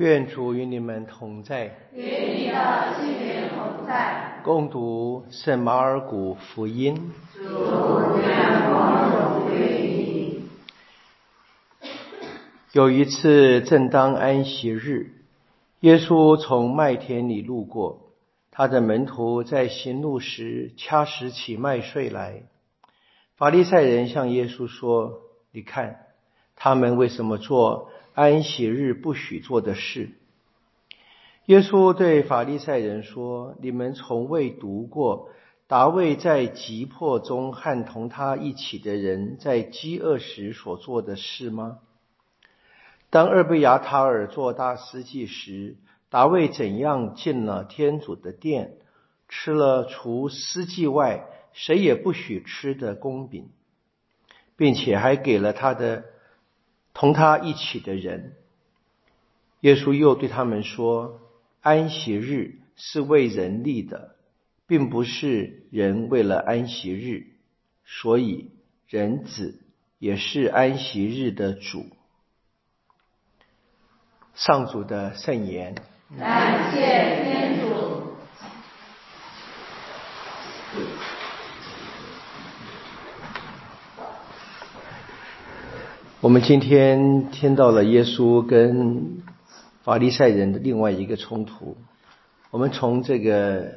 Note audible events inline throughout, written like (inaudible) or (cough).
愿主与你们同在，与你的心灵同在。共读圣马尔谷福音。主愿光荣归你。有一次，正当安息日，耶稣从麦田里路过，他的门徒在行路时掐拾起麦穗来。法利赛人向耶稣说：“你看，他们为什么做？”安息日不许做的事。耶稣对法利赛人说：“你们从未读过达卫在急迫中和同他一起的人在饥饿时所做的事吗？当厄贝亚塔尔做大司祭时，达卫怎样进了天主的殿，吃了除司祭外谁也不许吃的公饼，并且还给了他的。”同他一起的人，耶稣又对他们说：“安息日是为人立的，并不是人为了安息日。所以人子也是安息日的主。”上主的圣言。感谢天主。我们今天听到了耶稣跟法利赛人的另外一个冲突。我们从这个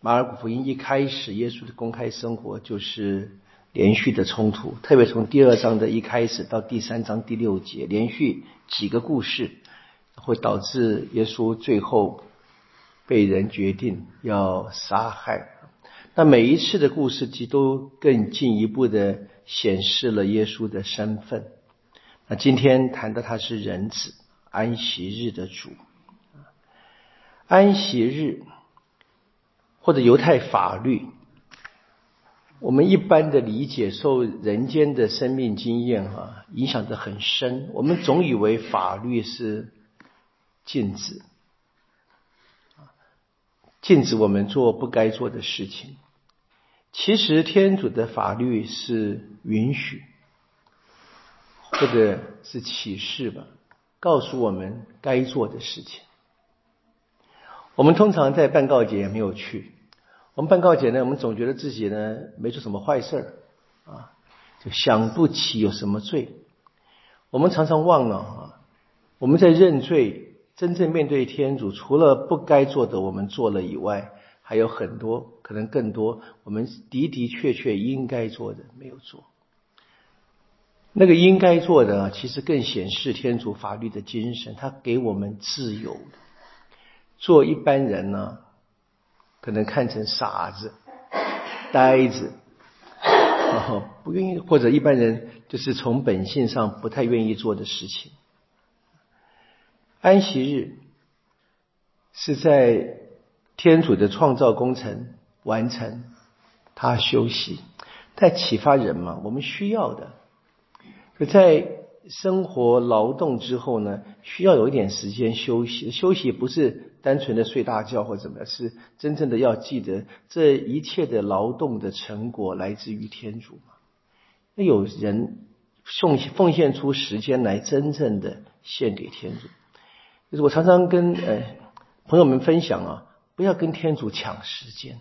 马尔谷福音一开始，耶稣的公开生活就是连续的冲突，特别从第二章的一开始到第三章第六节，连续几个故事，会导致耶稣最后被人决定要杀害。那每一次的故事，其都更进一步的显示了耶稣的身份。那今天谈的他是人子安息日的主，安息日或者犹太法律，我们一般的理解受人间的生命经验啊影响的很深，我们总以为法律是禁止，禁止我们做不该做的事情，其实天主的法律是允许。或者是启示吧，告诉我们该做的事情。我们通常在办告节没有去，我们办告节呢，我们总觉得自己呢没做什么坏事儿啊，就想不起有什么罪。我们常常忘了啊，我们在认罪，真正面对天主，除了不该做的我们做了以外，还有很多可能更多我们的的确确应该做的没有做。那个应该做的，其实更显示天主法律的精神。他给我们自由，做一般人呢，可能看成傻子、呆子，然后不愿意，或者一般人就是从本性上不太愿意做的事情。安息日是在天主的创造工程完成，他休息，在启发人嘛，我们需要的。可在生活劳动之后呢，需要有一点时间休息。休息不是单纯的睡大觉或怎么样，是真正的要记得这一切的劳动的成果来自于天主嘛。那有人奉奉献出时间来，真正的献给天主。就是我常常跟呃朋友们分享啊，不要跟天主抢时间。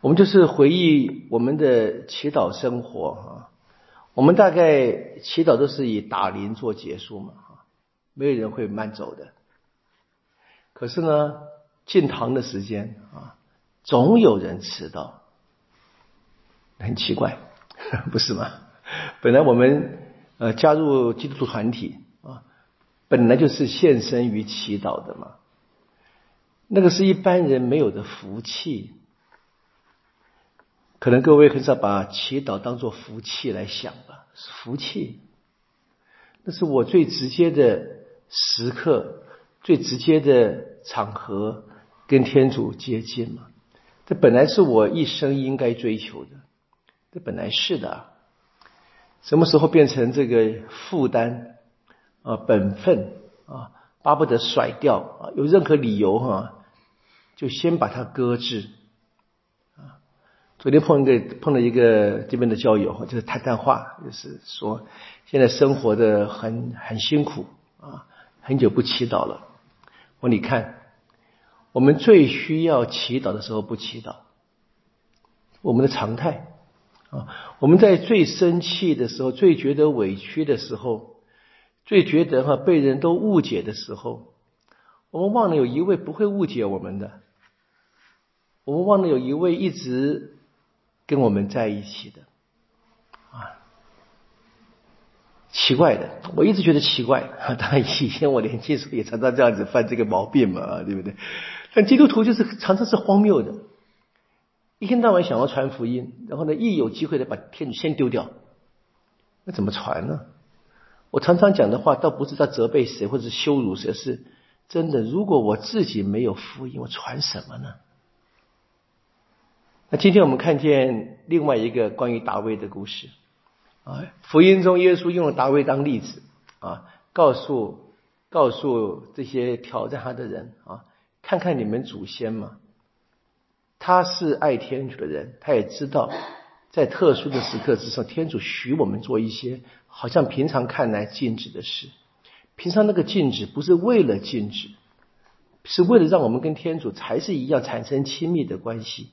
我们就是回忆我们的祈祷生活啊，我们大概祈祷都是以打铃做结束嘛，没有人会慢走的。可是呢，进堂的时间啊，总有人迟到，很奇怪，(laughs) 不是吗？本来我们呃加入基督徒团体啊，本来就是献身于祈祷的嘛，那个是一般人没有的福气。可能各位很少把祈祷当做福气来想吧？福气，那是我最直接的时刻，最直接的场合，跟天主接近嘛。这本来是我一生应该追求的，这本来是的。什么时候变成这个负担啊？本分啊？巴不得甩掉啊？有任何理由哈，就先把它搁置。昨天碰一个碰了一个这边的交友，就是谈谈话，就是说现在生活的很很辛苦啊，很久不祈祷了。我你看，我们最需要祈祷的时候不祈祷，我们的常态啊，我们在最生气的时候、最觉得委屈的时候、最觉得哈被人都误解的时候，我们忘了有一位不会误解我们的，我们忘了有一位一直跟我们在一起的。啊奇怪的，我一直觉得奇怪。(laughs) 当然，以前我年轻时候也常常这样子犯这个毛病嘛，对不对？但基督徒就是常常是荒谬的，一天到晚想要传福音，然后呢，一有机会的把天主先丢掉，那怎么传呢？我常常讲的话，倒不是在责备谁或者是羞辱谁，是真的。如果我自己没有福音，我传什么呢？那今天我们看见另外一个关于大卫的故事。啊，福音中耶稣用了大卫当例子啊，告诉告诉这些挑战他的人啊，看看你们祖先嘛，他是爱天主的人，他也知道在特殊的时刻之上，天主许我们做一些好像平常看来禁止的事，平常那个禁止不是为了禁止，是为了让我们跟天主才是一样产生亲密的关系。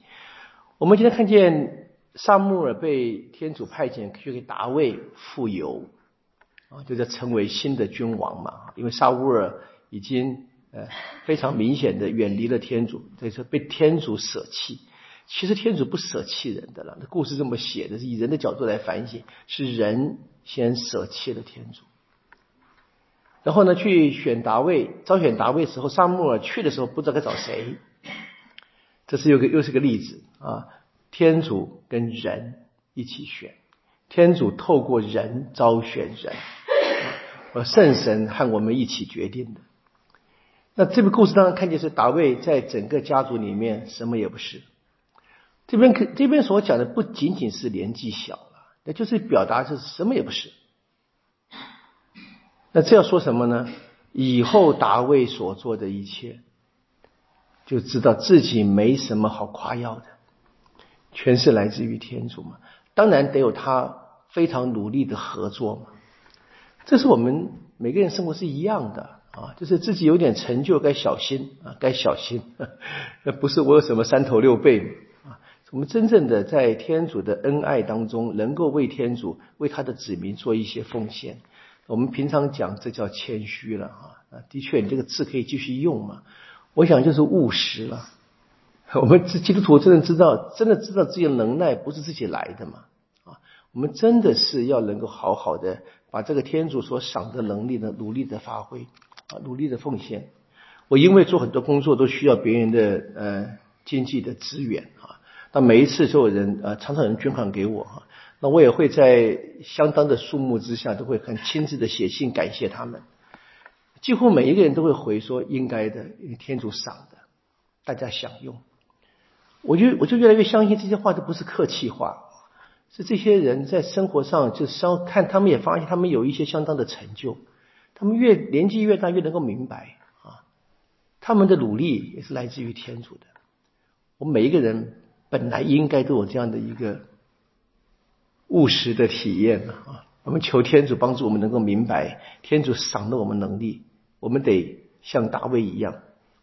我们今天看见。萨穆尔被天主派遣去给大卫复油，啊，就叫成为新的君王嘛。因为萨乌尔已经呃非常明显的远离了天主，所以说被天主舍弃。其实天主不舍弃人的了，那故事这么写的，是以人的角度来反省，是人先舍弃了天主。然后呢，去选大卫，招选大卫时候，萨穆尔去的时候不知道该找谁，这是有个又是个例子啊。天主跟人一起选，天主透过人招选人，和圣神和我们一起决定的。那这个故事当然看见是大卫在整个家族里面什么也不是。这边可这边所讲的不仅仅是年纪小了，那就是表达是什么也不是。那这要说什么呢？以后大卫所做的一切，就知道自己没什么好夸耀的。全是来自于天主嘛，当然得有他非常努力的合作嘛。这是我们每个人生活是一样的啊，就是自己有点成就该小心啊，该小心。那 (laughs) 不是我有什么三头六臂啊，我们真正的在天主的恩爱当中，能够为天主为他的子民做一些奉献。我们平常讲这叫谦虚了啊，的确你这个字可以继续用嘛。我想就是务实了。(laughs) 我们这基督徒真的知道，真的知道自己的能耐不是自己来的嘛？啊，我们真的是要能够好好的把这个天主所赏的能力呢，努力的发挥，啊，努力的奉献。我因为做很多工作都需要别人的呃经济的资源啊，那每一次都有人呃常常有人捐款给我哈，那我也会在相当的数目之下都会很亲自的写信感谢他们。几乎每一个人都会回说应该的，因为天主赏的，大家享用。我就我就越来越相信这些话都不是客气话，是这些人在生活上就相看他们也发现他们有一些相当的成就，他们越年纪越大越能够明白啊，他们的努力也是来自于天主的。我们每一个人本来应该都有这样的一个务实的体验啊，我们求天主帮助我们能够明白天主赏了我们能力，我们得像大卫一样，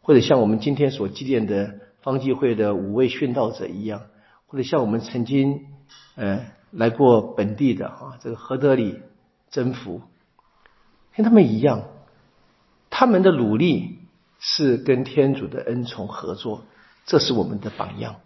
或者像我们今天所纪念的。方济会的五位殉道者一样，或者像我们曾经呃来过本地的啊，这个何德里征服，跟他们一样，他们的努力是跟天主的恩宠合作，这是我们的榜样。